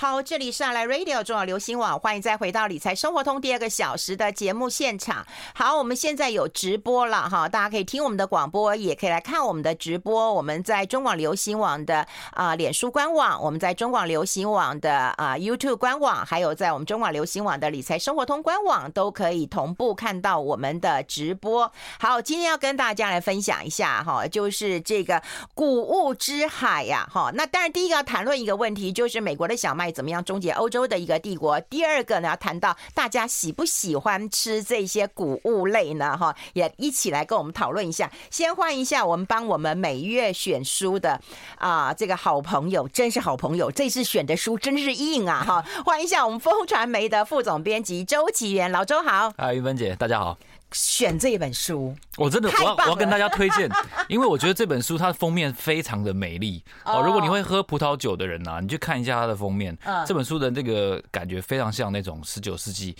好，这里是阿来 Radio 中广流行网，欢迎再回到理财生活通第二个小时的节目现场。好，我们现在有直播了哈，大家可以听我们的广播，也可以来看我们的直播。我们在中广流行网的啊脸书官网，我们在中广流行网的啊 YouTube 官网，还有在我们中广流行网的理财生活通官网，都可以同步看到我们的直播。好，今天要跟大家来分享一下哈，就是这个谷物之海呀，哈。那当然，第一个要谈论一个问题，就是美国的小麦。怎么样终结欧洲的一个帝国？第二个呢，谈到大家喜不喜欢吃这些谷物类呢？哈，也一起来跟我们讨论一下。先欢迎一下我们帮我们每月选书的啊，这个好朋友，真是好朋友，这次选的书真是硬啊！哈，欢迎一下我们风传媒的副总编辑周岐原，老周好。啊，玉芬姐，大家好。选这一本书，我真的我要我要跟大家推荐，因为我觉得这本书它的封面非常的美丽哦。如果你会喝葡萄酒的人呢、啊，你去看一下它的封面，这本书的那个感觉非常像那种十九世纪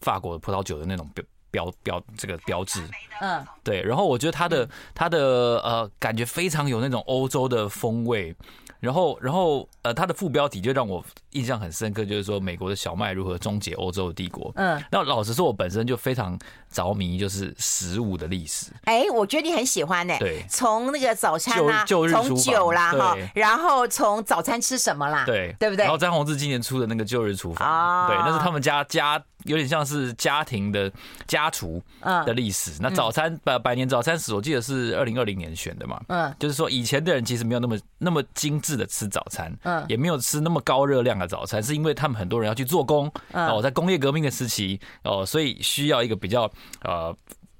法国葡萄酒的那种标标标这个标志，嗯，对。然后我觉得它的它的呃感觉非常有那种欧洲的风味。然后，然后，呃，它的副标题就让我印象很深刻，就是说美国的小麦如何终结欧洲的帝国。嗯，那老实说，我本身就非常着迷，就是食物的历史。哎，我觉得你很喜欢呢。对，从那个早餐啊，从酒啦哈，然后从早餐吃什么啦，对，对不对？然后詹宏志今年出的那个旧日厨房，对，那是他们家家有点像是家庭的家厨的历史。那早餐百百年早餐史，我记得是二零二零年选的嘛。嗯，就是说以前的人其实没有那么那么精致的吃早餐，嗯，也没有吃那么高热量的早餐，是因为他们很多人要去做工，哦，在工业革命的时期，哦，所以需要一个比较呃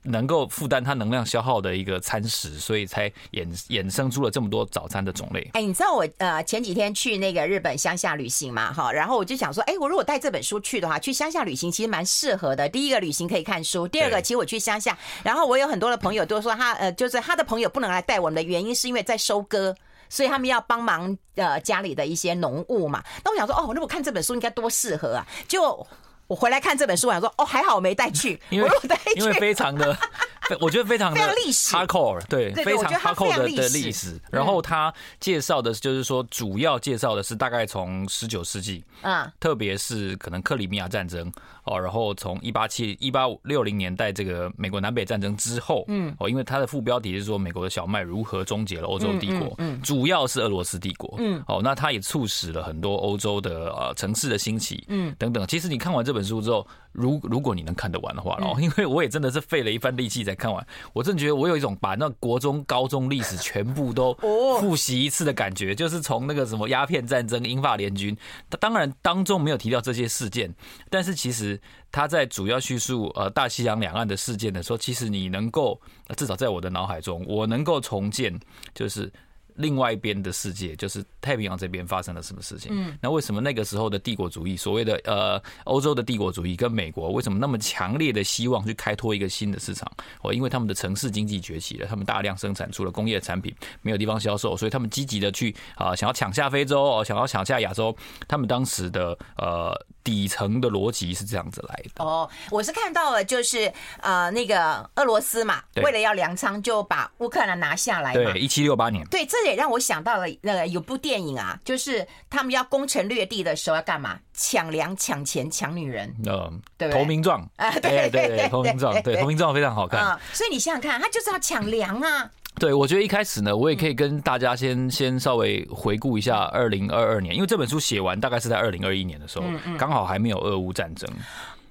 能够负担它能量消耗的一个餐食，所以才衍衍生出了这么多早餐的种类。哎，你知道我呃前几天去那个日本乡下旅行嘛，哈，然后我就想说，哎，我如果带这本书去的话，去乡下旅行其实蛮适合的。第一个旅行可以看书，第二个其实我去乡下，然后我有很多的朋友都说他呃就是他的朋友不能来带我们的原因是因为在收割。所以他们要帮忙呃家里的一些农务嘛，那我想说哦，那我看这本书应该多适合啊！就我回来看这本书，我想说哦，还好我没带去，因为因为非常的。我觉得非常的历史。hardcore，对，非常 hardcore 的的历史。然后他介绍的就是说，主要介绍的是大概从十九世纪，嗯，特别是可能克里米亚战争哦，然后从一八七一八六零年代这个美国南北战争之后，嗯，哦，因为它的副标题是说美国的小麦如何终结了欧洲帝国，嗯，主要是俄罗斯帝国，嗯，哦，那它也促使了很多欧洲的呃城市的兴起，嗯，等等。其实你看完这本书之后，如如果你能看得完的话，然后，因为我也真的是费了一番力气才。看完，我真觉得我有一种把那国中、高中历史全部都复习一次的感觉，就是从那个什么鸦片战争、英法联军，他当然当中没有提到这些事件，但是其实他在主要叙述呃大西洋两岸的事件的时候，其实你能够至少在我的脑海中，我能够重建就是。另外一边的世界，就是太平洋这边发生了什么事情？嗯，那为什么那个时候的帝国主义，所谓的呃欧洲的帝国主义跟美国为什么那么强烈的希望去开拓一个新的市场？哦，因为他们的城市经济崛起了，他们大量生产出了工业产品，没有地方销售，所以他们积极的去啊想要抢下非洲哦，想要抢下亚洲。他们当时的呃底层的逻辑是这样子来的。哦，我是看到了，就是呃那个俄罗斯嘛，为了要粮仓，就把乌克兰拿下来。对，一七六八年。对，这。也让我想到了那个有部电影啊，就是他们要攻城略地的时候要干嘛？抢粮、抢钱、抢女人。嗯，对，投名状啊，对对对，投名状，对，投名状非常好看。嗯，所以你想想看，他就是要抢粮啊。对，我觉得一开始呢，我也可以跟大家先先稍微回顾一下二零二二年，因为这本书写完大概是在二零二一年的时候，刚好还没有俄乌战争。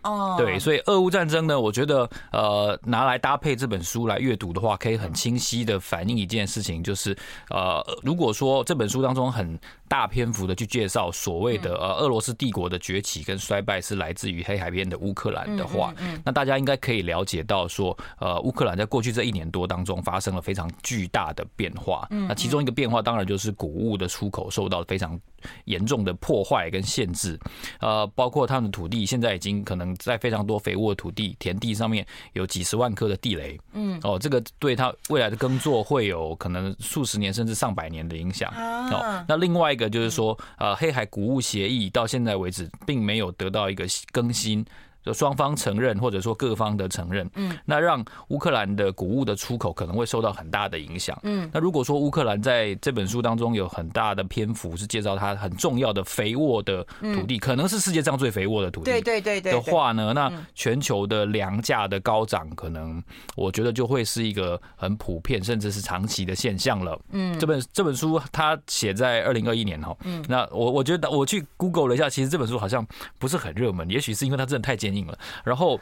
哦，对，所以俄乌战争呢，我觉得呃，拿来搭配这本书来阅读的话，可以很清晰的反映一件事情，就是呃，如果说这本书当中很大篇幅的去介绍所谓的呃俄罗斯帝国的崛起跟衰败是来自于黑海边的乌克兰的话，那大家应该可以了解到说，呃，乌克兰在过去这一年多当中发生了非常巨大的变化。那其中一个变化当然就是谷物的出口受到非常严重的破坏跟限制，呃，包括他们的土地现在已经可能。在非常多肥沃的土地、田地上面有几十万颗的地雷，嗯，哦，这个对他未来的耕作会有可能数十年甚至上百年的影响。哦，那另外一个就是说，呃，黑海谷物协议到现在为止并没有得到一个更新。就双方承认，或者说各方的承认，嗯，那让乌克兰的谷物的出口可能会受到很大的影响，嗯，那如果说乌克兰在这本书当中有很大的篇幅是介绍它很重要的肥沃的土地，可能是世界上最肥沃的土地，对对对对的话呢，那全球的粮价的高涨，可能我觉得就会是一个很普遍甚至是长期的现象了，嗯，这本这本书它写在二零二一年哈，嗯，那我我觉得我去 Google 了一下，其实这本书好像不是很热门，也许是因为它真的太坚硬了，然后，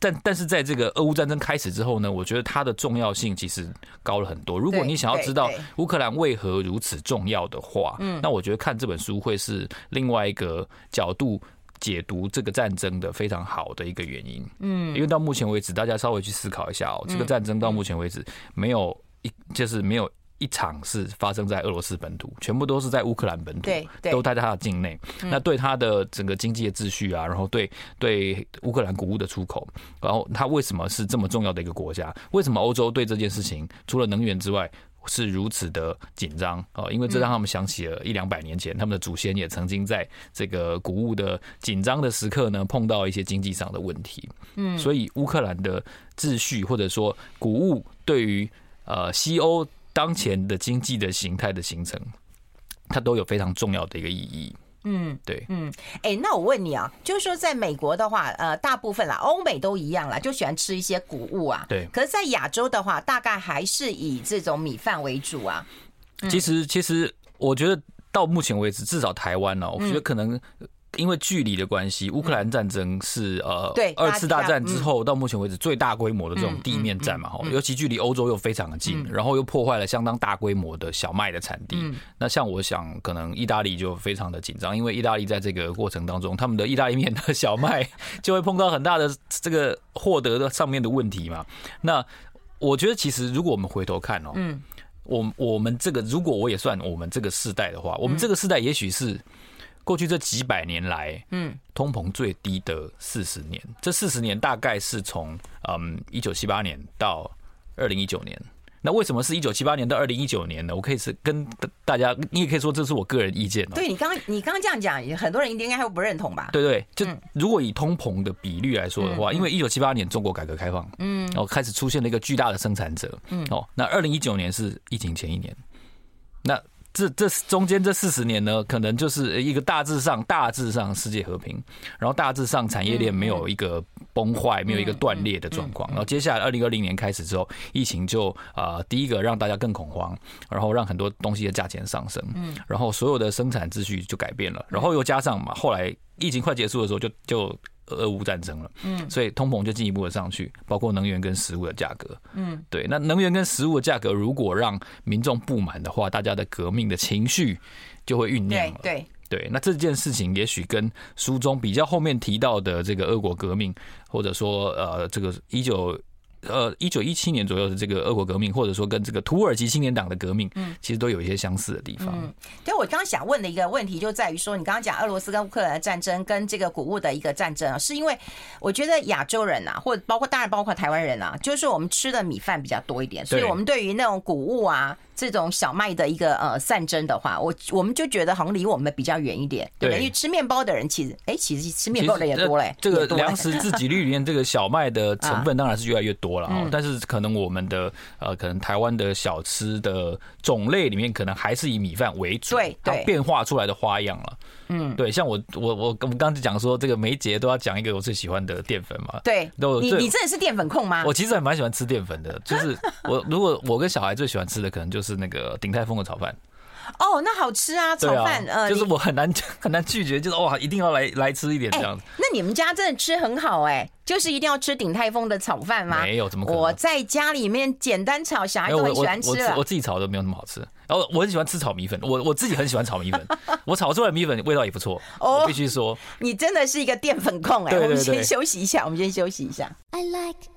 但但是在这个俄乌战争开始之后呢，我觉得它的重要性其实高了很多。如果你想要知道乌克兰为何如此重要的话，嗯，那我觉得看这本书会是另外一个角度解读这个战争的非常好的一个原因。嗯，因为到目前为止，大家稍微去思考一下哦，这个战争到目前为止没有一就是没有。一场是发生在俄罗斯本土，全部都是在乌克兰本土，对，都待在他的境内。那对他的整个经济的秩序啊，然后对对乌克兰谷物的出口，然后他为什么是这么重要的一个国家？为什么欧洲对这件事情除了能源之外是如此的紧张？哦，因为这让他们想起了一两百年前，他们的祖先也曾经在这个谷物的紧张的时刻呢，碰到一些经济上的问题。嗯，所以乌克兰的秩序或者说谷物对于呃西欧。当前的经济的形态的形成，它都有非常重要的一个意义。嗯，对，嗯，哎、欸，那我问你啊，就是说，在美国的话，呃，大部分啦，欧美都一样啦，就喜欢吃一些谷物啊。对。可是，在亚洲的话，大概还是以这种米饭为主啊。其实，其实，我觉得到目前为止，至少台湾呢，我觉得可能。因为距离的关系，乌克兰战争是呃，对二次大战之后到目前为止最大规模的这种地面战嘛，哈，尤其距离欧洲又非常的近，然后又破坏了相当大规模的小麦的产地。那像我想，可能意大利就非常的紧张，因为意大利在这个过程当中，他们的意大利面的小麦 就会碰到很大的这个获得的上面的问题嘛。那我觉得，其实如果我们回头看哦，嗯，我我们这个如果我也算我们这个世代的话，我们这个世代也许是。过去这几百年来，嗯，通膨最低的四十年，这四十年大概是从嗯一九七八年到二零一九年。那为什么是一九七八年到二零一九年呢？我可以是跟大家，你也可以说这是我个人意见。对你刚你刚刚这样讲，很多人应该会不认同吧？对对，就如果以通膨的比率来说的话，因为一九七八年中国改革开放，嗯，然后开始出现了一个巨大的生产者，嗯，哦，那二零一九年是疫情前一年，那。这这中间这四十年呢，可能就是一个大致上大致上世界和平，然后大致上产业链没有一个崩坏，没有一个断裂的状况。然后接下来二零二零年开始之后，疫情就啊、呃、第一个让大家更恐慌，然后让很多东西的价钱上升，然后所有的生产秩序就改变了，然后又加上嘛，后来疫情快结束的时候就就。俄乌战争了，嗯，所以通膨就进一步的上去，包括能源跟食物的价格，嗯，对。那能源跟食物的价格如果让民众不满的话，大家的革命的情绪就会酝酿了，对对。那这件事情也许跟书中比较后面提到的这个俄国革命，或者说呃这个一九。呃，一九一七年左右的这个俄国革命，或者说跟这个土耳其青年党的革命，嗯，其实都有一些相似的地方。嗯，对我刚刚想问的一个问题，就在于说，你刚刚讲俄罗斯跟乌克兰的战争，跟这个谷物的一个战争啊，是因为我觉得亚洲人啊，或者包括当然包括台湾人啊，就是我们吃的米饭比较多一点，所以我们对于那种谷物啊。这种小麦的一个呃战争的话，我我们就觉得好像离我们比较远一点，对，因为吃面包的人其实，哎，其实吃面包的也多嘞。这个粮食自给率里面，这个小麦的成分当然是越来越多了啊。但是可能我们的 呃，可能台湾的小吃的种类里面，可能还是以米饭为主，对，它变化出来的花样了。嗯，对，像我我我我们刚才讲说，这个每一节都要讲一个我最喜欢的淀粉嘛。对，都你你真的是淀粉控吗？我其实还蛮喜欢吃淀粉的，就是我如果我跟小孩最喜欢吃的，可能就是那个鼎泰丰的炒饭。哦，那好吃啊，炒饭呃，就是我很难 很难拒绝，就是哇，一定要来来吃一点这样子。那你们家真的吃很好哎，就是一定要吃鼎泰丰的炒饭吗？没有，怎么可能？我在家里面简单炒，小孩都很喜欢吃我自己炒的没有那么好吃。然后我很喜欢吃炒米粉，我我自己很喜欢炒米粉，我炒出来的米粉味道也不错。我必须说，你真的是一个淀粉控哎。我们先休息一下，我们先休息一下。I like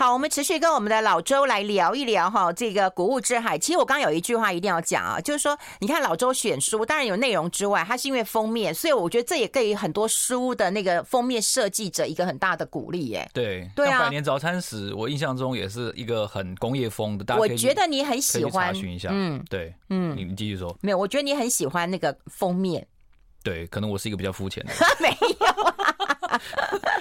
好，我们持续跟我们的老周来聊一聊哈，这个谷物之海。其实我刚刚有一句话一定要讲啊，就是说，你看老周选书，当然有内容之外，它是因为封面，所以我觉得这也给很多书的那个封面设计者一个很大的鼓励耶。对，对啊。百年早餐史，我印象中也是一个很工业风的，大家我觉得你很喜欢，查询一下。嗯，对，嗯，你你继续说。没有，我觉得你很喜欢那个封面。对，可能我是一个比较肤浅的。没有。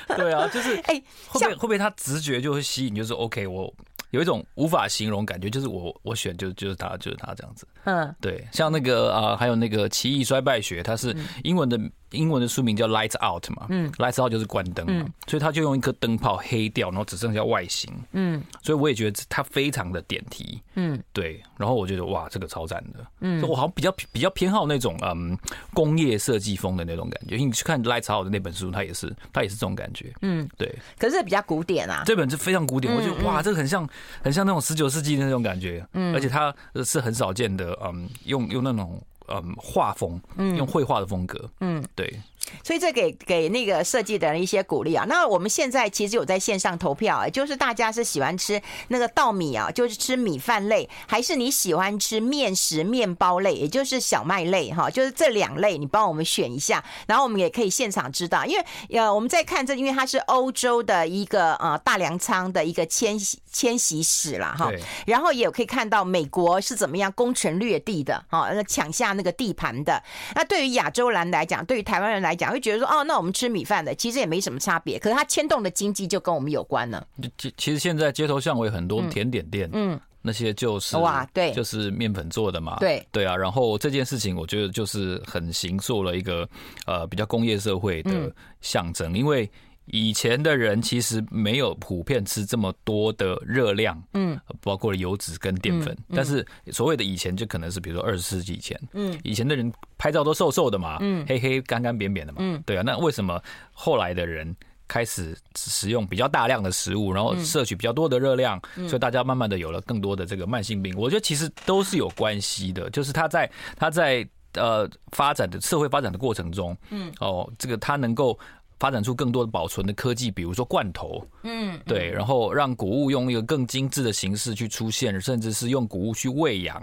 对啊，就是哎，会不会会不会他直觉就会吸引，就是 OK，我有一种无法形容感觉，就是我我选就就是他就是他这样子。嗯，对，像那个啊，还有那个《奇异衰败学》，它是英文的。英文的书名叫 Lights Out 嘛，嗯，Lights Out 就是关灯嘛，嗯、所以他就用一颗灯泡黑掉，然后只剩下外形，嗯，所以我也觉得它非常的点题，嗯，对，然后我觉得哇，这个超赞的，嗯，我好像比较比较偏好那种嗯工业设计风的那种感觉，因为你去看 Lights Out 的那本书，它也是它也是这种感觉，嗯，对，可是比较古典啊，这本是非常古典，我觉得哇，这个很像很像那种十九世纪的那种感觉，嗯，而且它是很少见的，嗯，用用那种。嗯，画风，用绘画的风格，嗯，对，所以这给给那个设计的人一些鼓励啊。那我们现在其实有在线上投票，啊就是大家是喜欢吃那个稻米啊，就是吃米饭类，还是你喜欢吃面食、面包类，也就是小麦类哈？就是这两类，你帮我们选一下，然后我们也可以现场知道，因为呃，我们在看这，因为它是欧洲的一个呃大粮仓的一个迁徙迁徙史了哈，然后也有可以看到美国是怎么样攻城略地的哈，那抢下。那个地盘的，那对于亚洲人来讲，对于台湾人来讲，会觉得说，哦，那我们吃米饭的，其实也没什么差别。可是它牵动的经济就跟我们有关了。其其实现在街头巷尾很多甜点店，嗯，嗯那些就是哇，对，就是面粉做的嘛，对对啊。然后这件事情，我觉得就是很形塑了一个呃比较工业社会的象征，嗯、因为。以前的人其实没有普遍吃这么多的热量，嗯，包括了油脂跟淀粉。但是所谓的以前，就可能是比如说二十世纪以前，嗯，以前的人拍照都瘦瘦的嘛，嗯，黑黑干干扁扁的嘛，嗯，对啊。那为什么后来的人开始食用比较大量的食物，然后摄取比较多的热量，所以大家慢慢的有了更多的这个慢性病？我觉得其实都是有关系的，就是他在他在呃发展的社会发展的过程中，嗯，哦，这个他能够。发展出更多的保存的科技，比如说罐头，嗯，对，然后让谷物用一个更精致的形式去出现，甚至是用谷物去喂养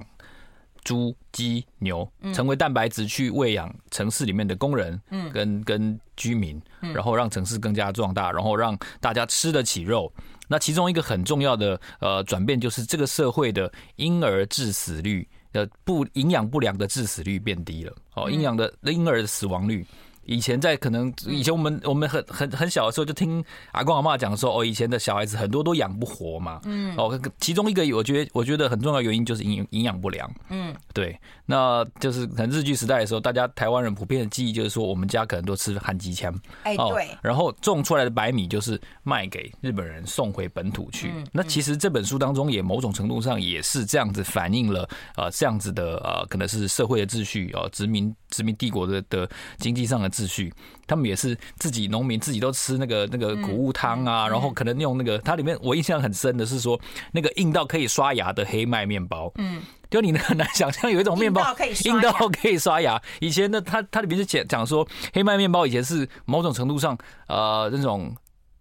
猪、鸡、牛，成为蛋白质去喂养城市里面的工人，嗯，跟跟居民，然后让城市更加壮大，然后让大家吃得起肉。那其中一个很重要的呃转变，就是这个社会的婴儿致死率的不营养不良的致死率变低了，哦，营养的婴儿的死亡率。以前在可能以前我们我们很很很小的时候就听阿公阿嬷讲说哦，以前的小孩子很多都养不活嘛，嗯，哦，其中一个我觉得我觉得很重要原因就是营营养不良，嗯，对，那就是可能日据时代的时候，大家台湾人普遍的记忆就是说我们家可能都吃韩吉枪，哎对，然后种出来的白米就是卖给日本人送回本土去，那其实这本书当中也某种程度上也是这样子反映了呃这样子的呃可能是社会的秩序啊，殖民殖民帝国的的经济上的。秩序，他们也是自己农民，自己都吃那个那个谷物汤啊，然后可能用那个，它里面我印象很深的是说，那个硬到可以刷牙的黑麦面包，嗯，就你很难想象有一种面包硬到可以刷牙。以前的它它里面就讲讲说，黑麦面包以前是某种程度上呃那种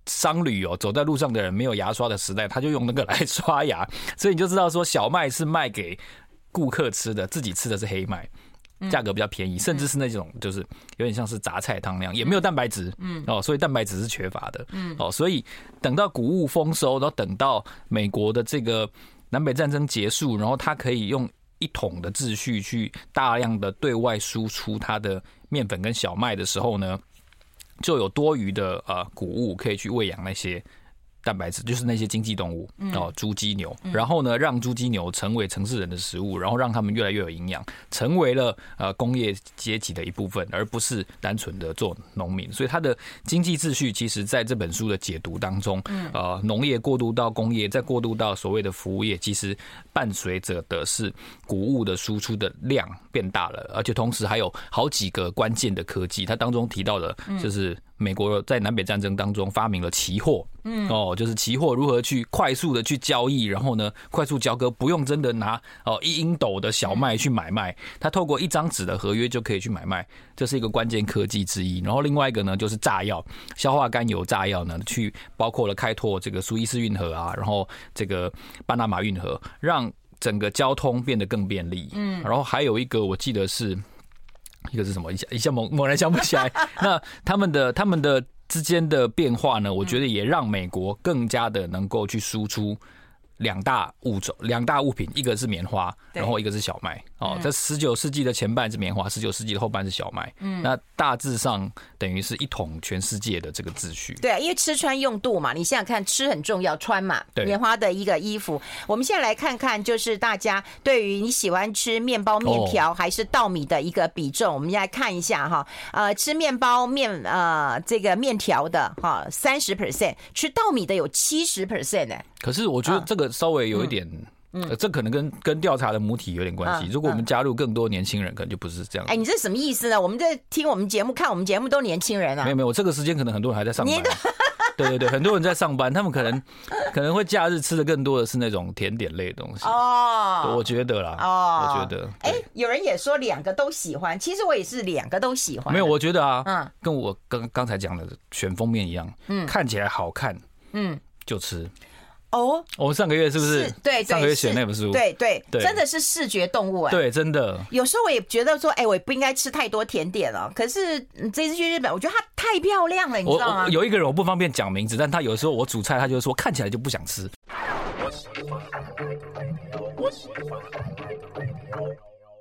商旅哦，走在路上的人没有牙刷的时代，他就用那个来刷牙，所以你就知道说小麦是卖给顾客吃的，自己吃的是黑麦。价格比较便宜，甚至是那种就是有点像是杂菜汤那样，也没有蛋白质，嗯，哦，所以蛋白质是缺乏的，嗯，哦，所以等到谷物丰收，然后等到美国的这个南北战争结束，然后它可以用一统的秩序去大量的对外输出它的面粉跟小麦的时候呢，就有多余的呃谷物可以去喂养那些。蛋白质就是那些经济动物哦，猪、鸡、牛，然后呢，让猪、鸡、牛成为城市人的食物，然后让他们越来越有营养，成为了呃工业阶级的一部分，而不是单纯的做农民。所以，它的经济秩序其实在这本书的解读当中，呃，农业过渡到工业，再过渡到所谓的服务业，其实伴随着的是谷物的输出的量变大了，而且同时还有好几个关键的科技，它当中提到的就是。美国在南北战争当中发明了期货，嗯，哦，就是期货如何去快速的去交易，然后呢，快速交割，不用真的拿哦一英斗的小麦去买卖，它透过一张纸的合约就可以去买卖，这是一个关键科技之一。然后另外一个呢，就是炸药，硝化甘油炸药呢，去包括了开拓这个苏伊士运河啊，然后这个巴拿马运河，让整个交通变得更便利。嗯，然后还有一个我记得是。一个是什么？一下一下猛 猛然想不起来。那他们的他们的之间的变化呢？我觉得也让美国更加的能够去输出两大物种，两大物品，一个是棉花，然后一个是小麦。哦，在十九世纪的前半是棉花，十九世纪的后半是小麦。嗯，那大致上等于是一统全世界的这个秩序。对，因为吃穿用度嘛，你想想看，吃很重要，穿嘛，棉花的一个衣服。我们现在来看看，就是大家对于你喜欢吃面包、面条还是稻米的一个比重，我们来看一下哈。呃，吃面包面呃这个面条的哈三十 percent，吃稻米的有七十 percent 呢。可是我觉得这个稍微有一点。嗯，这可能跟跟调查的母体有点关系。如果我们加入更多年轻人，可能就不是这样。哎，你这什么意思呢？我们在听我们节目、看我们节目都年轻人啊。没有没有，我这个时间可能很多人还在上班。对对对，很多人在上班，他们可能可能会假日吃的更多的是那种甜点类的东西。哦，我觉得啦。哦，我觉得。哎，有人也说两个都喜欢，其实我也是两个都喜欢。没有，我觉得啊，嗯，跟我刚刚才讲的选封面一样，嗯，看起来好看，嗯，就吃。哦，我们上个月是不是？对，上个月写那本书，对对对，真的是视觉动物哎。对，真的。有时候我也觉得说，哎，我也不应该吃太多甜点了。可是这次去日本，我觉得它太漂亮了，你知道吗？有一个人我不方便讲名字，但他有时候我煮菜，他就说看起来就不想吃。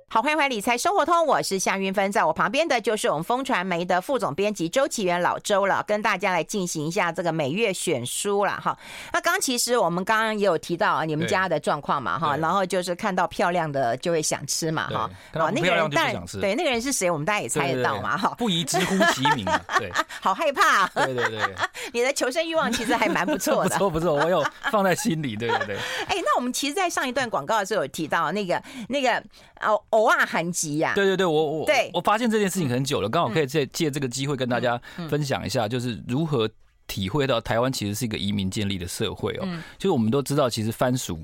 好，欢迎回来理财生活通，我是夏云芬，在我旁边的就是我们风传媒的副总编辑周启源老周了，跟大家来进行一下这个每月选书了哈。那刚其实我们刚刚也有提到你们家的状况嘛哈，然后就是看到漂亮的就会想吃嘛哈。好，那个人当然对那个人是谁，我们大家也猜得到嘛哈。不宜直呼其名，对，好害怕。对对对，你的求生欲望其实还蛮不错的，不错不错，我有放在心里，对对对。哎，那我们其实，在上一段广告的时候有提到那个那个哦。偶尔韩吉呀，对对对，我我对。我发现这件事情很久了，刚好可以借借这个机会跟大家分享一下，就是如何体会到台湾其实是一个移民建立的社会哦。就是我们都知道，其实番薯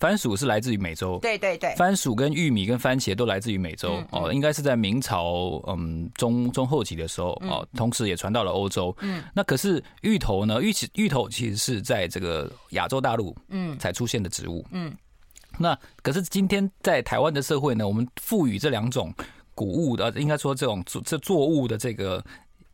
番薯是来自于美洲，对对对，番薯跟玉米跟番茄都来自于美洲哦，应该是在明朝嗯中中后期的时候哦，同时也传到了欧洲。嗯，那可是芋头呢？芋芋头其实是在这个亚洲大陆嗯。才出现的植物。嗯。那可是今天在台湾的社会呢，我们赋予这两种谷物的，应该说这种这作物的这个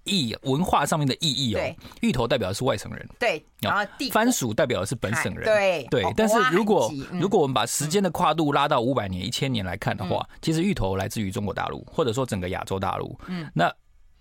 意文化上面的意义哦。芋头代表的是外省人，对，然后番薯代表的是本省人，对对。但是如果如果我们把时间的跨度拉到五百年、一千年来看的话，其实芋头来自于中国大陆，或者说整个亚洲大陆。嗯，那。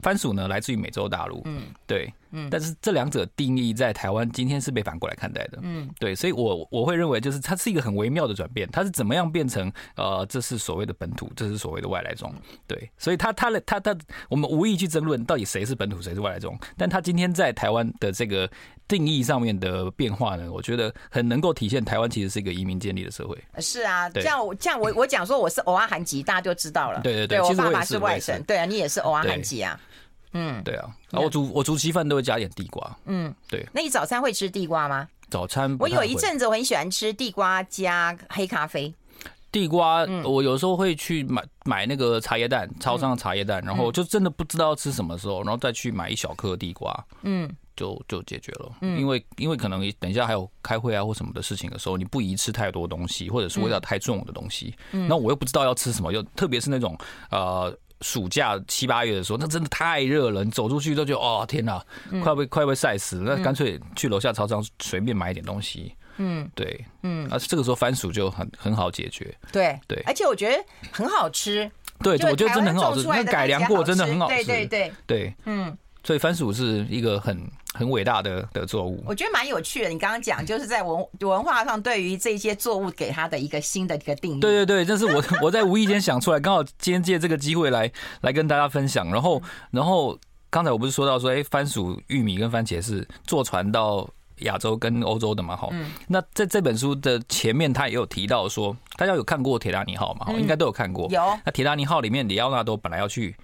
番薯呢，来自于美洲大陆，嗯，对，嗯，但是这两者定义在台湾今天是被反过来看待的，嗯，对，所以我我会认为就是它是一个很微妙的转变，它是怎么样变成呃，这是所谓的本土，这是所谓的外来种，对，所以它它的它它我们无意去争论到底谁是本土谁是外来种，但它今天在台湾的这个定义上面的变化呢，我觉得很能够体现台湾其实是一个移民建立的社会。是啊，这样这样我我讲说我是欧阿韩籍，大家就知道了，对对对，对我爸爸是外省，对啊，你也是欧阿韩籍啊。嗯，对啊，然后我煮我煮稀饭都会加点地瓜。嗯，对。那你早餐会吃地瓜吗？早餐我有一阵子我很喜欢吃地瓜加黑咖啡。地瓜，我有时候会去买买那个茶叶蛋，超商的茶叶蛋，然后就真的不知道吃什么时候，然后再去买一小颗地瓜，嗯，就就解决了。因为因为可能等一下还有开会啊或什么的事情的时候，你不宜吃太多东西，或者是味道太重的东西。那我又不知道要吃什么，又特别是那种呃。暑假七八月的时候，那真的太热了，你走出去都觉得哦天哪，快被快被晒死了。那干脆去楼下超商随便买一点东西。嗯，对，嗯，啊，这个时候番薯就很很好解决。对对，而且我觉得很好吃。对，我觉得真的很好吃，那改良过真的很好吃。对对对对，嗯。所以番薯是一个很很伟大的的作物，我觉得蛮有趣的。你刚刚讲就是在文 文化上对于这些作物给它的一个新的一个定义。对对对，这是我 我在无意间想出来，刚好今天借这个机会来来跟大家分享。然后然后刚才我不是说到说，哎，番薯、玉米跟番茄是坐船到亚洲跟欧洲的嘛？哈，那在这本书的前面，他也有提到说，大家有看过《铁达尼号》嘛？应该都有看过。有。那《铁达尼号》里面，里奥纳多本来要去。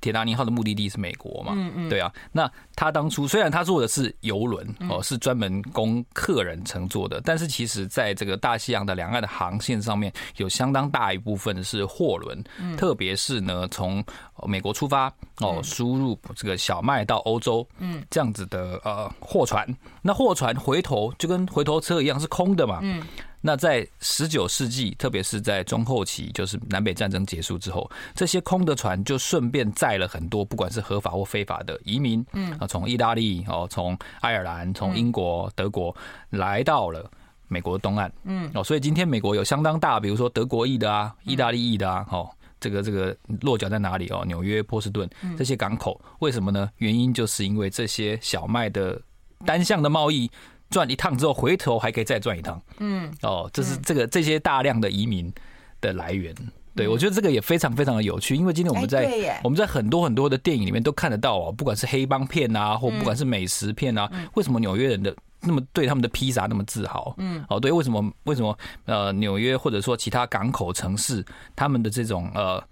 铁达尼号的目的地是美国嘛？嗯嗯，对啊。那他当初虽然他坐的是游轮哦，是专门供客人乘坐的，但是其实在这个大西洋的两岸的航线上面，有相当大一部分是货轮，特别是呢从美国出发哦，输入这个小麦到欧洲，嗯，这样子的呃货船。那货船回头就跟回头车一样是空的嘛？嗯。那在十九世纪，特别是在中后期，就是南北战争结束之后，这些空的船就顺便载了很多，不管是合法或非法的移民，嗯，啊，从意大利哦，从爱尔兰、从英国、德国来到了美国东岸，嗯，哦，所以今天美国有相当大，比如说德国裔的啊，意大利裔的啊，哦，这个这个落脚在哪里哦？纽约、波士顿这些港口，为什么呢？原因就是因为这些小麦的单向的贸易转一趟之后，回头还可以再转一趟，嗯，哦，这是这个这些大量的移民的来源。对，我觉得这个也非常非常的有趣，因为今天我们在我们在很多很多的电影里面都看得到哦，不管是黑帮片啊，或不管是美食片啊，为什么纽约人的那么对他们的披萨那么自豪？嗯，哦，对，为什么为什么呃纽约或者说其他港口城市他们的这种呃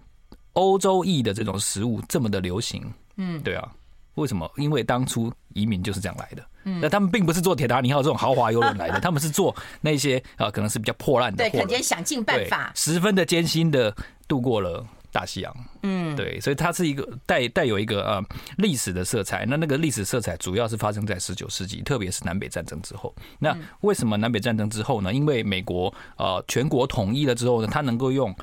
欧洲裔的这种食物这么的流行？嗯，对啊。为什么？因为当初移民就是这样来的。嗯，那他们并不是坐铁达尼号这种豪华游轮来的，他们是坐那些啊，可能是比较破烂的。对，肯定想尽办法，十分的艰辛的度过了大西洋。嗯，对，所以它是一个带带有一个呃历史的色彩。那那个历史色彩主要是发生在十九世纪，特别是南北战争之后。那为什么南北战争之后呢？因为美国呃全国统一了之后呢，它能够用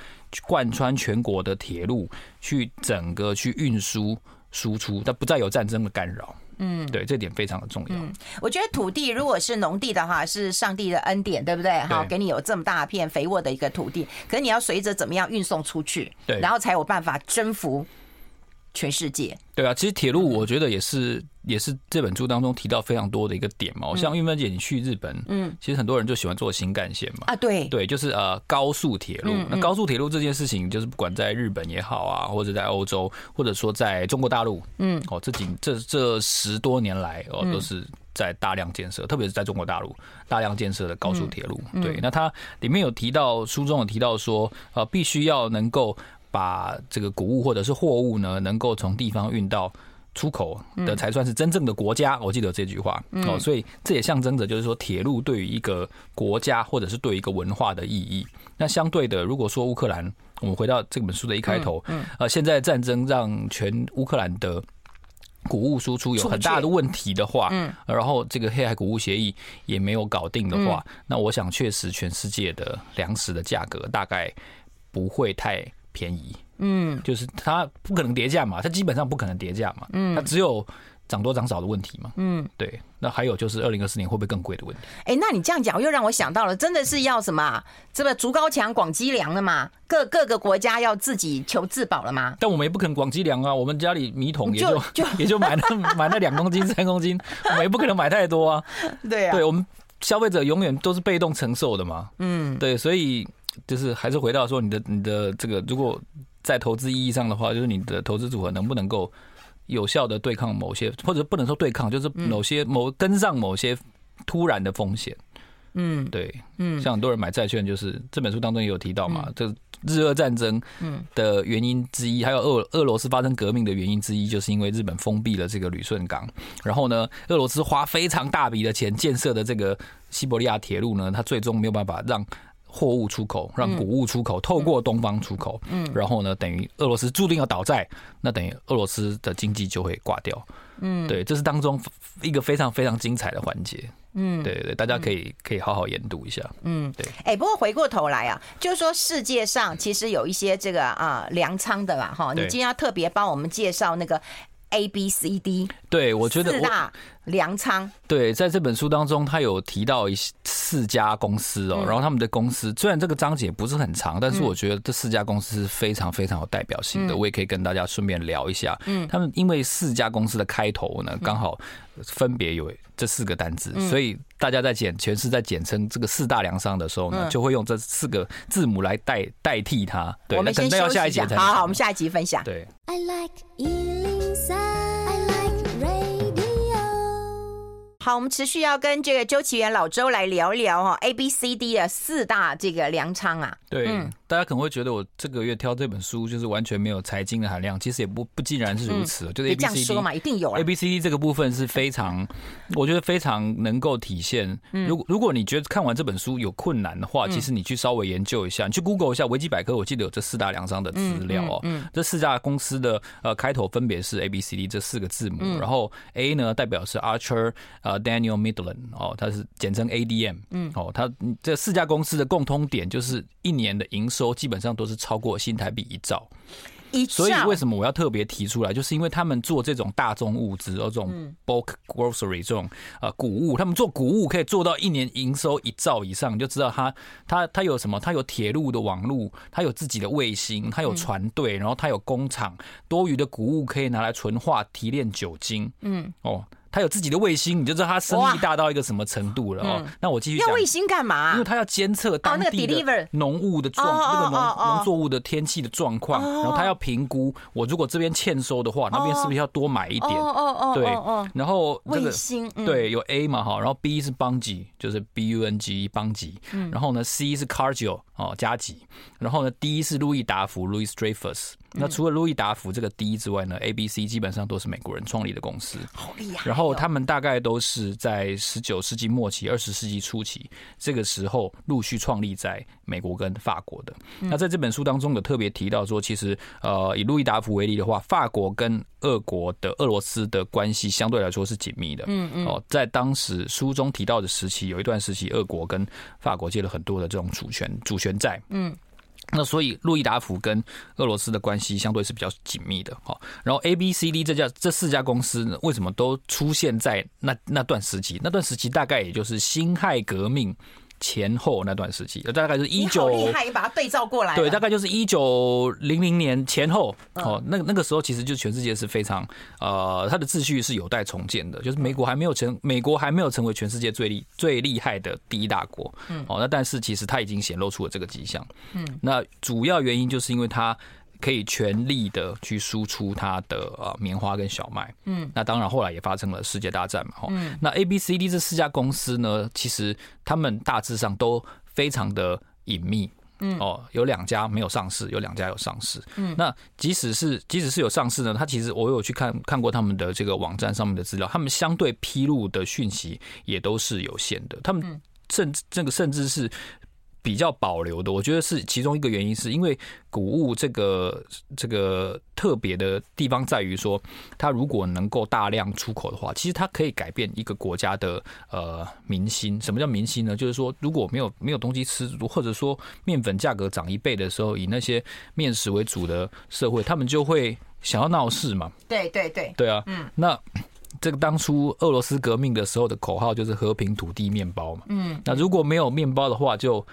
贯穿全国的铁路去整个去运输。输出，但不再有战争的干扰。嗯，对，这点非常的重要。嗯，我觉得土地如果是农地的话，是上帝的恩典，对不对？哈，给你有这么大片肥沃的一个土地，可是你要随着怎么样运送出去，对，然后才有办法征服全世界。对啊，其实铁路我觉得也是。也是这本书当中提到非常多的一个点嘛，像玉芬姐你去日本，嗯，其实很多人就喜欢坐新干线嘛，啊，对，对，就是呃高速铁路。那高速铁路这件事情，就是不管在日本也好啊，或者在欧洲，或者说在中国大陆，嗯，哦，这几这这十多年来哦，都是在大量建设，特别是在中国大陆大量建设的高速铁路。对，那它里面有提到，书中有提到说，呃，必须要能够把这个谷物或者是货物呢，能够从地方运到。出口的才算是真正的国家，我记得这句话。哦，所以这也象征着就是说，铁路对于一个国家或者是对于一个文化的意义。那相对的，如果说乌克兰，我们回到这本书的一开头，呃，现在战争让全乌克兰的谷物输出有很大的问题的话，嗯，然后这个黑海谷物协议也没有搞定的话，那我想确实全世界的粮食的价格大概不会太便宜。嗯，就是它不可能跌价嘛，它基本上不可能跌价嘛，嗯，它只有涨多涨少的问题嘛，嗯，对。那还有就是二零二四年会不会更贵的问题？哎，那你这样讲又让我想到了，真的是要什么？这个竹高墙广积粮了嘛？各各个国家要自己求自保了吗？但我们也不可能广积粮啊，我们家里米桶也就就 也就买那 买那两公斤三公斤，我们也不可能买太多啊。对啊，对我们消费者永远都是被动承受的嘛。嗯，对，所以就是还是回到说你的你的这个如果。在投资意义上的话，就是你的投资组合能不能够有效的对抗某些，或者不能说对抗，就是某些某跟上某些突然的风险。嗯，对，嗯，像很多人买债券，就是这本书当中也有提到嘛，这日俄战争的原因之一，还有俄俄罗斯发生革命的原因之一，就是因为日本封闭了这个旅顺港，然后呢，俄罗斯花非常大笔的钱建设的这个西伯利亚铁路呢，它最终没有办法让。货物出口，让谷物出口透过东方出口，嗯，然后呢，等于俄罗斯注定要倒债，那等于俄罗斯的经济就会挂掉，嗯，对，这是当中一个非常非常精彩的环节，嗯，对对，大家可以可以好好研读一下，嗯，对，哎，不过回过头来啊，就是说世界上其实有一些这个啊粮仓的啦，哈，你今天要特别帮我们介绍那个 A B C D，对我觉得四大粮仓，对，在这本书当中，他有提到一些。四家公司哦，然后他们的公司虽然这个章节不是很长，但是我觉得这四家公司是非常非常有代表性的，我也可以跟大家顺便聊一下。嗯，他们因为四家公司的开头呢，刚好分别有这四个单字，所以大家在简全是在简称这个四大粮商的时候呢，就会用这四个字母来代代替它。对，那等到要下一集才好好，我们下一集分享。对。好，我们持续要跟这个周启源老周来聊一聊哈，A B C D 的四大这个粮仓啊。对。嗯大家可能会觉得我这个月挑这本书就是完全没有财经的含量，其实也不不尽然是如此。就是 A B C D 嘛，一定有 A B C D 这个部分是非常，我觉得非常能够体现。如果如果你觉得看完这本书有困难的话，其实你去稍微研究一下，你去 Google 一下维基百科，我记得有这四大粮商的资料哦。这四家公司的呃开头分别是 A B C D 这四个字母，然后 A 呢代表是 Archer 呃 Daniel Midland 哦，它是简称 A D M。嗯，哦，它这四家公司的共通点就是一年的营收基本上都是超过新台币一兆，所以为什么我要特别提出来？就是因为他们做这种大宗物资，这种 bulk grocery 这种呃谷物，他们做谷物可以做到一年营收一兆以上，你就知道他他他有什么？他有铁路的网路，他有自己的卫星，他有船队，然后他有工厂，多余的谷物可以拿来纯化提炼酒精。嗯，哦。他有自己的卫星，你就知道它生意大到一个什么程度了哦。那我继续讲。要卫星干嘛？因为它要监测当地的农物的状，那个农农作物的天气的状况，然后它要评估我如果这边欠收的话，那边是不是要多买一点？哦哦哦对，然后卫星对有 A 嘛哈，然后 B 是邦吉，就是 B U N G 邦吉，然后呢 C 是 Cargill 哦加急，然后呢 D 是路易达孚 Louis Dreyfus。那除了路易达孚这个 D 之外呢，ABC 基本上都是美国人创立的公司，好厉害。然后他们大概都是在十九世纪末期、二十世纪初期这个时候陆续创立在美国跟法国的。那在这本书当中有特别提到说，其实呃以路易达孚为例的话，法国跟俄国的俄罗斯的关系相对来说是紧密的。嗯嗯。哦，在当时书中提到的时期，有一段时期，俄国跟法国借了很多的这种主权主权债。嗯。那所以，路易达孚跟俄罗斯的关系相对是比较紧密的，好。然后，A、B、C、D 这家这四家公司呢，为什么都出现在那那段时期？那段时期大概也就是辛亥革命。前后那段时期，大概是一九，厉害，把它对照过来。对，大概就是一九零零年前后哦。那那个时候，其实就全世界是非常呃，它的秩序是有待重建的。就是美国还没有成，美国还没有成为全世界最厉最厉害的第一大国。嗯，哦，那但是其实它已经显露出了这个迹象。嗯，那主要原因就是因为它。可以全力的去输出它的呃棉花跟小麦，嗯，那当然后来也发生了世界大战嘛，哈，嗯，那 A、B、C、D 这四家公司呢，其实他们大致上都非常的隐秘，嗯，哦，有两家没有上市，有两家有上市，嗯，那即使是即使是有上市呢，他其实我有去看看过他们的这个网站上面的资料，他们相对披露的讯息也都是有限的，他们甚至这个甚至是。比较保留的，我觉得是其中一个原因，是因为谷物这个这个特别的地方在于说，它如果能够大量出口的话，其实它可以改变一个国家的呃民心。什么叫民心呢？就是说，如果没有没有东西吃，或者说面粉价格涨一倍的时候，以那些面食为主的社会，他们就会想要闹事嘛。对对对，对啊，嗯，那。这个当初俄罗斯革命的时候的口号就是和平、土地、面包嘛。嗯，那如果没有面包的话，就。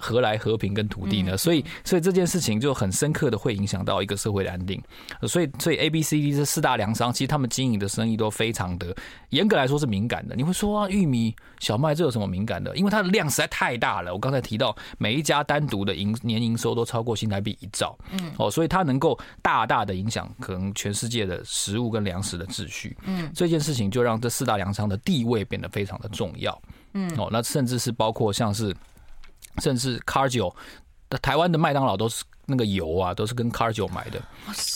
何来和平跟土地呢？所以，所以这件事情就很深刻的会影响到一个社会的安定。所以，所以 A、B、C、D 这四大粮商，其实他们经营的生意都非常的严格来说是敏感的。你会说啊，玉米、小麦这有什么敏感的？因为它的量实在太大了。我刚才提到，每一家单独的营年营收都超过新台币一兆。嗯，哦，所以它能够大大的影响可能全世界的食物跟粮食的秩序。嗯，这件事情就让这四大粮商的地位变得非常的重要。嗯，哦，那甚至是包括像是。甚至 Cargill 台湾的麦当劳都是那个油啊，都是跟 Cargill 买的。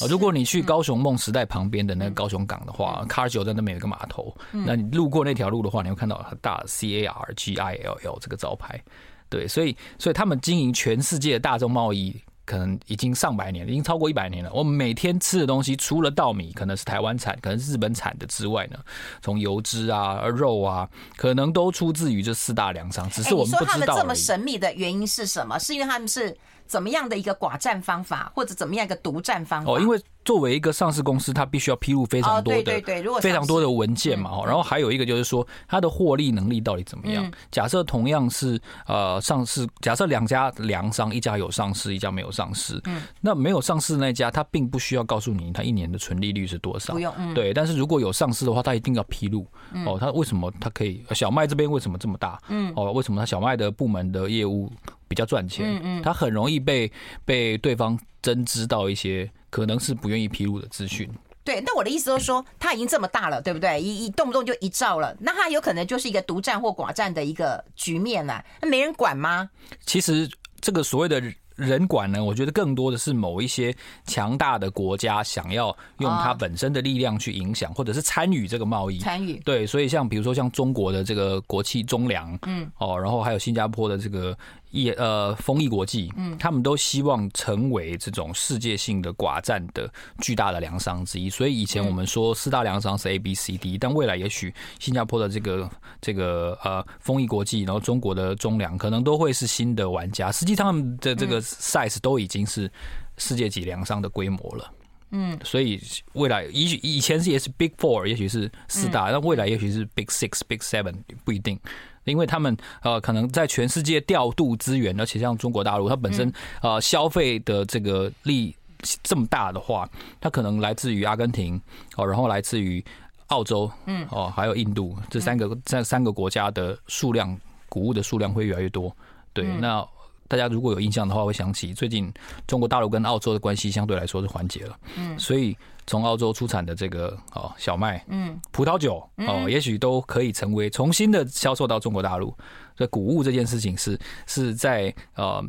如果你去高雄梦时代旁边的那个高雄港的话，Cargill 在那边有一个码头，那你路过那条路的话，你会看到很大的 C A R G I L L 这个招牌。对，所以所以他们经营全世界的大众贸易。可能已经上百年了，已经超过一百年了。我们每天吃的东西，除了稻米可能是台湾产，可能是日本产的之外呢，从油脂啊、肉啊，可能都出自于这四大粮商。只是我们不知道。欸，你说他们这么神秘的原因是什么？是因为他们是怎么样的一个寡占方法，或者怎么样一个独占方法？哦，因为。作为一个上市公司，它必须要披露非常多的、非常多的文件嘛。然后还有一个就是说，它的获利能力到底怎么样？假设同样是呃上市，假设两家粮商，一家有上市，一家没有上市。嗯，那没有上市的那家，它并不需要告诉你它一年的纯利率是多少。不用。对，但是如果有上市的话，它一定要披露。哦，它为什么它可以？小麦这边为什么这么大？嗯。哦，为什么它小麦的部门的业务比较赚钱？嗯嗯。他很容易被被对方侦知到一些。可能是不愿意披露的资讯。对，那我的意思就是说，他已经这么大了，对不对？一一动不动就一兆了，那他有可能就是一个独占或寡占的一个局面了。那没人管吗？其实这个所谓的。人管呢？我觉得更多的是某一些强大的国家想要用它本身的力量去影响，或者是参与这个贸易。参与对，所以像比如说像中国的这个国企中粮，嗯，哦，然后还有新加坡的这个业呃丰益国际，嗯，他们都希望成为这种世界性的寡占的巨大的粮商之一。所以以前我们说四大粮商是 A B C D，但未来也许新加坡的这个这个呃丰益国际，然后中国的中粮可能都会是新的玩家。实际上他们的这个。size 都已经是世界级粮商的规模了。嗯，所以未来也许以前是也是 Big Four，也许是四大，但未来也许是 Big Six、Big Seven，不一定。因为他们呃，可能在全世界调度资源，而且像中国大陆，它本身呃消费的这个力这么大的话，它可能来自于阿根廷哦，然后来自于澳洲，嗯。哦，还有印度这三个这三个国家的数量谷物的数量会越来越多。对，那大家如果有印象的话，会想起最近中国大陆跟澳洲的关系相对来说是缓解了，嗯，所以。从澳洲出产的这个哦小麦，嗯，葡萄酒哦，也许都可以成为重新的销售到中国大陆。所以谷物这件事情是是在呃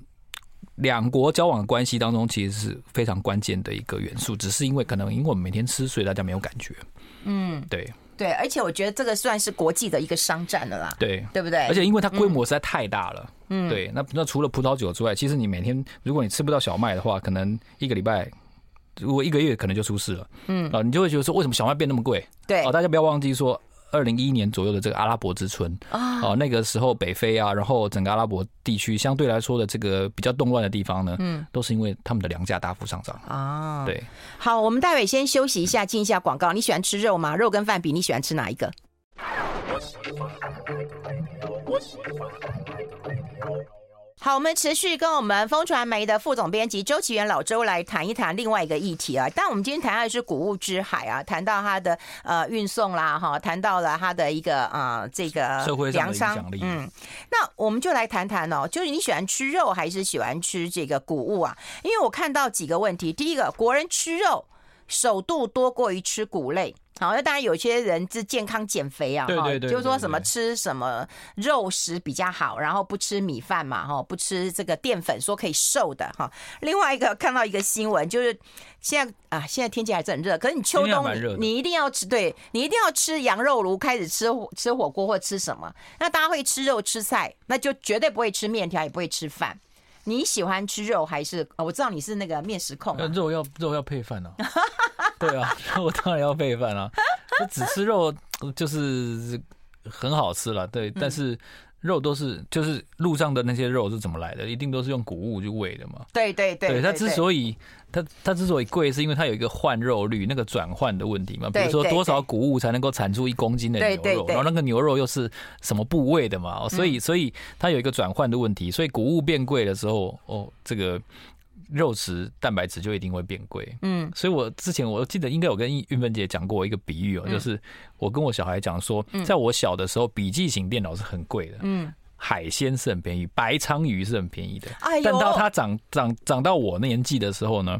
两国交往关系当中，其实是非常关键的一个元素。只是因为可能因为我们每天吃，所以大家没有感觉。嗯，对对，而且我觉得这个算是国际的一个商战了啦。对，对不对？而且因为它规模实在太大了。嗯，对。那那除了葡萄酒之外，其实你每天如果你吃不到小麦的话，可能一个礼拜。如果一个月可能就出事了，嗯啊，你就会觉得说，为什么小麦变那么贵？对啊，大家不要忘记说，二零一一年左右的这个阿拉伯之春啊，哦，那个时候北非啊，然后整个阿拉伯地区相对来说的这个比较动乱的地方呢，嗯，都是因为他们的粮价大幅上涨啊。对，好，我们待会先休息一下，进一下广告。你喜欢吃肉吗？肉跟饭比，你喜欢吃哪一个？好，我们持续跟我们风传媒的副总编辑周岐原老周来谈一谈另外一个议题啊。但我们今天谈的是谷物之海啊，谈到它的呃运送啦，哈，谈到了它的一个呃这个粮商，嗯，那我们就来谈谈哦，就是你喜欢吃肉还是喜欢吃这个谷物啊？因为我看到几个问题，第一个，国人吃肉首度多过于吃谷类。好，那当然有些人是健康减肥啊，哈，就是说什么吃什么肉食比较好，然后不吃米饭嘛，哈，不吃这个淀粉，说可以瘦的哈。另外一个看到一个新闻，就是现在啊，现在天气还是很热，可是你秋冬你一定要吃，对，你一定要吃羊肉炉，开始吃吃火锅或吃什么？那大家会吃肉吃菜，那就绝对不会吃面条，也不会吃饭。你喜欢吃肉还是？我知道你是那个面食控，肉要肉要配饭啊。对啊，肉当然要配饭啊。只吃肉就是很好吃了，对。但是肉都是就是路上的那些肉是怎么来的？一定都是用谷物去喂的嘛。对对对，对，它之所以它它之所以贵，是因为它有一个换肉率，那个转换的问题嘛。比如说多少谷物才能够产出一公斤的牛肉，然后那个牛肉又是什么部位的嘛？所以所以它有一个转换的问题。所以谷物变贵的时候，哦，这个。肉食蛋白质就一定会变贵，嗯，所以我之前我记得应该有跟韵芬姐讲过一个比喻哦，就是我跟我小孩讲说，在我小的时候，笔记型电脑是很贵的，嗯，海鲜是很便宜，白鲳鱼是很便宜的，但到他长长长到我那年纪的时候呢，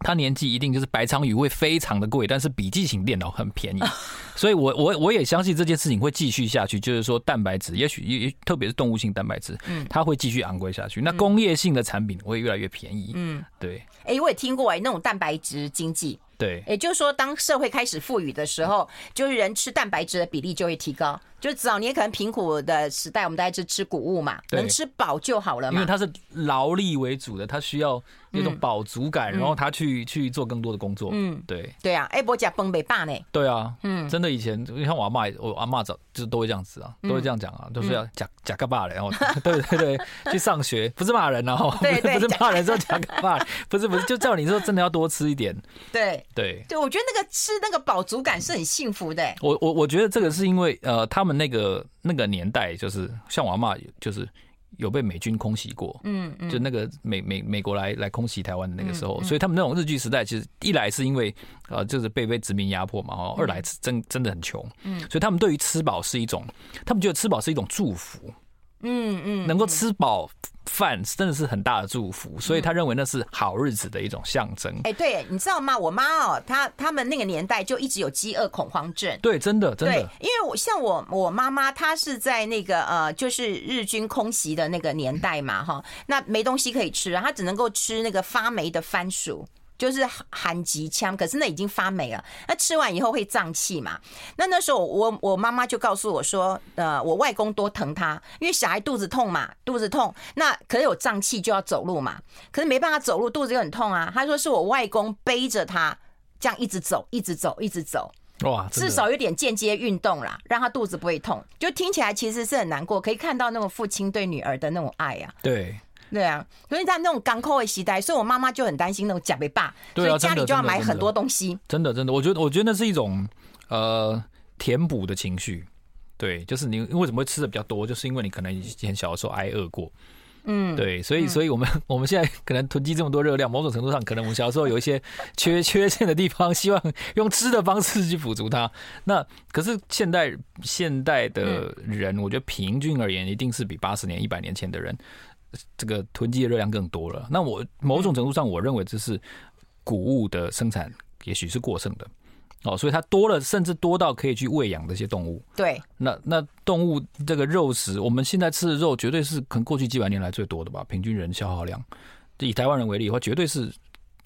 他年纪一定就是白鲳鱼会非常的贵，但是笔记型电脑很便宜。所以我，我我我也相信这件事情会继续下去，就是说蛋白质，也许也特别是动物性蛋白质，嗯，它会继续昂贵下去。那工业性的产品会越来越便宜，嗯，对。哎，我也听过哎，那种蛋白质经济。对，也就是说，当社会开始富裕的时候，就是人吃蛋白质的比例就会提高。就早年可能贫苦的时代，我们大家就吃谷物嘛，能吃饱就好了嘛。因为它是劳力为主的，它需要那种饱足感，然后他去去做更多的工作。嗯，对，对啊。哎，我讲崩北霸呢？对啊，嗯，真的以前你看我阿妈，我阿妈早就都会这样子啊，都会这样讲啊，都是要讲讲个霸然后对对对，去上学不是骂人，然 后不是不是骂人，说讲个霸，不是不是，就叫你说真的要多吃一点。对对对，我觉得那个吃那个饱足感是很幸福的。我我我觉得这个是因为呃，他们。那个那个年代，就是像我阿嬷，就是有被美军空袭过，嗯，就那个美美美国来来空袭台湾的那个时候，所以他们那种日据时代，其实一来是因为呃，就是被被殖民压迫嘛，哦，二来是真真的很穷，嗯，所以他们对于吃饱是一种，他们觉得吃饱是一种祝福。嗯嗯，能够吃饱饭真的是很大的祝福，所以他认为那是好日子的一种象征。哎，对，你知道吗？我妈哦，她他们那个年代就一直有饥饿恐慌症。对，真的真的。因为我像我我妈妈，她是在那个呃，就是日军空袭的那个年代嘛，哈，那没东西可以吃，她只能够吃那个发霉的番薯。就是含极枪，可是那已经发霉了。那吃完以后会胀气嘛？那那时候我我妈妈就告诉我说，呃，我外公多疼他，因为小孩肚子痛嘛，肚子痛，那可是有胀气就要走路嘛，可是没办法走路，肚子又很痛啊。他说是我外公背着他这样一直走，一直走，一直走，哇，至少有点间接运动啦，让他肚子不会痛。就听起来其实是很难过，可以看到那种父亲对女儿的那种爱啊。对。对啊，所以在那种港口的时代，所以我妈妈就很担心那种假被霸，所以家里就要买很多东西。真的，真的，我觉得，我觉得那是一种呃填补的情绪。对，就是你为什么会吃的比较多，就是因为你可能以前小的时候挨饿过。嗯，对，所以，所以我们 我们现在可能囤积这么多热量，某种程度上，可能我们小时候有一些 缺缺陷的地方，希望用吃的方式去补足它。那可是现代现代的人，我觉得平均而言，一定是比八十年、一百年前的人，这个囤积的热量更多了。那我某种程度上，我认为这是谷物的生产也许是过剩的。哦，所以它多了，甚至多到可以去喂养这些动物。对，那那动物这个肉食，我们现在吃的肉绝对是可能过去几百年来最多的吧？平均人消耗量，以台湾人为例的话，绝对是。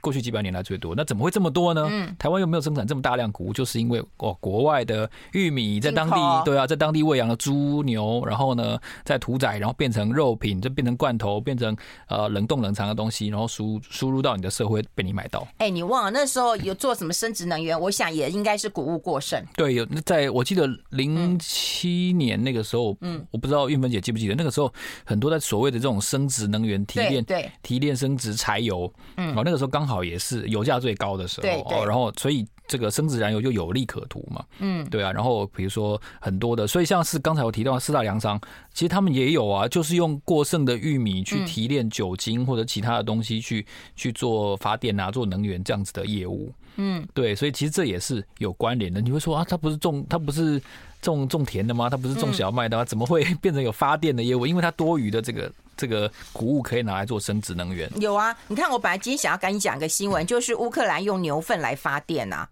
过去几百年来最多，那怎么会这么多呢？嗯，台湾又没有生产这么大量谷物，就是因为哦，国外的玉米在当地，对啊，在当地喂养了猪牛，然后呢，在屠宰，然后变成肉品，就变成罐头，变成呃冷冻冷藏的东西，然后输输入到你的社会被你买到。哎，你忘了那时候有做什么生质能源？我想也应该是谷物过剩。对，有在我记得零七年那个时候，嗯，我不知道韵芬姐记不记得那个时候，很多在所谓的这种生质能源提炼，对，提炼生质柴油，嗯，哦，那个时候刚好。也是油价最高的时候，对对，然后所以这个生质燃油就有利可图嘛，嗯，对啊，然后比如说很多的，所以像是刚才我提到的四大粮商，其实他们也有啊，就是用过剩的玉米去提炼酒精或者其他的东西去去做发电啊，做能源这样子的业务，嗯，对，所以其实这也是有关联的。你会说啊，他不是种他不是种种田的吗？他不是种小麦的吗？怎么会 变成有发电的业务？因为它多余的这个。这个谷物可以拿来做生殖能源。有啊，你看，我本来今天想要跟你讲一个新闻，就是乌克兰用牛粪来发电啊，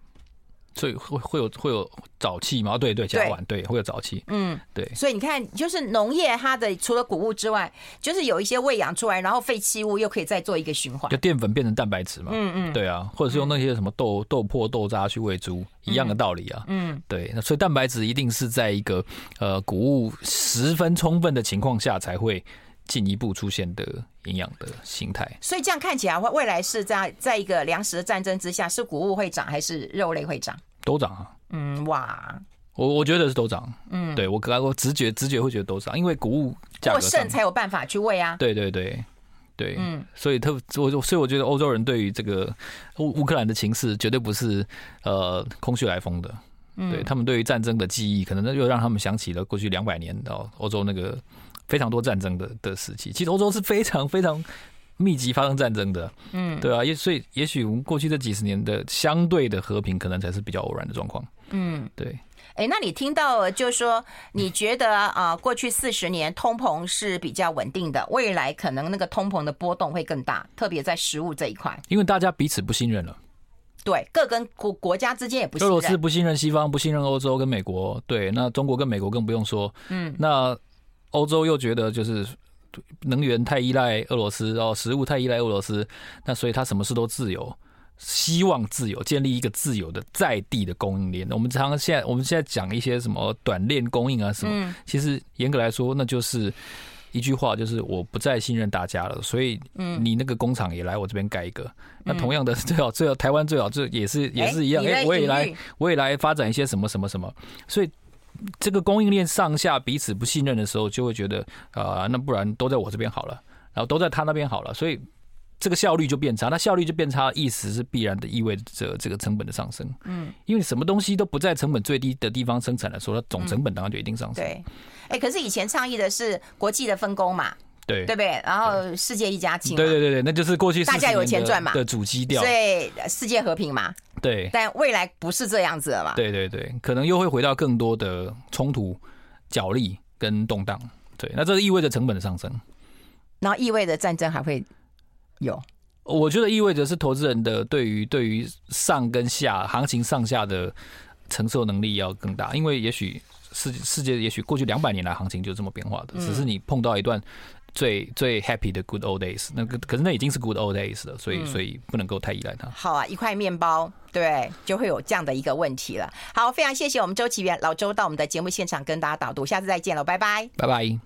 所以会会有会有沼气嘛？对对，甲烷对，会有沼气。嗯，对。所以你看，就是农业它的除了谷物之外，就是有一些喂养出来，然后废弃物又可以再做一个循环，就淀粉变成蛋白质嘛。嗯嗯，对啊，或者是用那些什么豆豆粕、豆渣去喂猪，一样的道理啊。嗯，对。那所以蛋白质一定是在一个呃谷物十分充分的情况下才会。进一步出现的营养的形态，所以这样看起来，未来是在在一个粮食的战争之下，是谷物会涨还是肉类会涨？都涨啊！嗯，哇，我我觉得是都涨。嗯，对我刚我直觉直觉会觉得都涨，因为谷物过剩才有办法去喂啊。对对对对，嗯，所以特我所以我觉得欧洲人对于这个乌乌克兰的情势绝对不是呃空穴来风的。嗯，对他们对于战争的记忆，可能又让他们想起了过去两百年的欧洲那个。非常多战争的的时期，其实欧洲是非常非常密集发生战争的，嗯，对啊，也所以也许我们过去这几十年的相对的和平，可能才是比较偶然的状况，嗯，对。哎、欸，那你听到就是说，你觉得啊，过去四十年通膨是比较稳定的，未来可能那个通膨的波动会更大，特别在食物这一块，因为大家彼此不信任了，对，各跟国国家之间也不信任，俄罗斯不信任西方，不信任欧洲跟美国，对，那中国跟美国更不用说，嗯，那。欧洲又觉得就是能源太依赖俄罗斯，然后食物太依赖俄罗斯，那所以他什么事都自由，希望自由，建立一个自由的在地的供应链。我们常常现在我们现在讲一些什么短链供应啊什么，其实严格来说，那就是一句话，就是我不再信任大家了，所以你那个工厂也来我这边盖一个。那同样的，最好最好台湾最好这也是也是一样，哎，我也来我也来发展一些什么什么什么，所以。这个供应链上下彼此不信任的时候，就会觉得啊、呃，那不然都在我这边好了，然后都在他那边好了，所以这个效率就变差。那效率就变差，意思是必然的，意味着这个成本的上升。嗯，因为什么东西都不在成本最低的地方生产的时候，它总成本当然就一定上升。对，哎，可是以前倡议的是国际的分工嘛。对，对不对？然后世界一家亲，对对对对，那就是过去大家有钱赚嘛的主基调，所以世界和平嘛。对，但未来不是这样子了嘛？对对对，可能又会回到更多的冲突、角力跟动荡。对，那这意味着成本的上升，然后意味着战争还会有。我觉得意味着是投资人的对于对于上跟下行情上下的承受能力要更大，因为也许世世界也许过去两百年来行情就这么变化的，只是你碰到一段。最最 happy 的 good old days，那个可是那已经是 good old days 了，所以所以不能够太依赖它。好啊，一块面包，对，就会有这样的一个问题了。好，非常谢谢我们周琦源老周到我们的节目现场跟大家导读，下次再见了，拜拜，拜拜。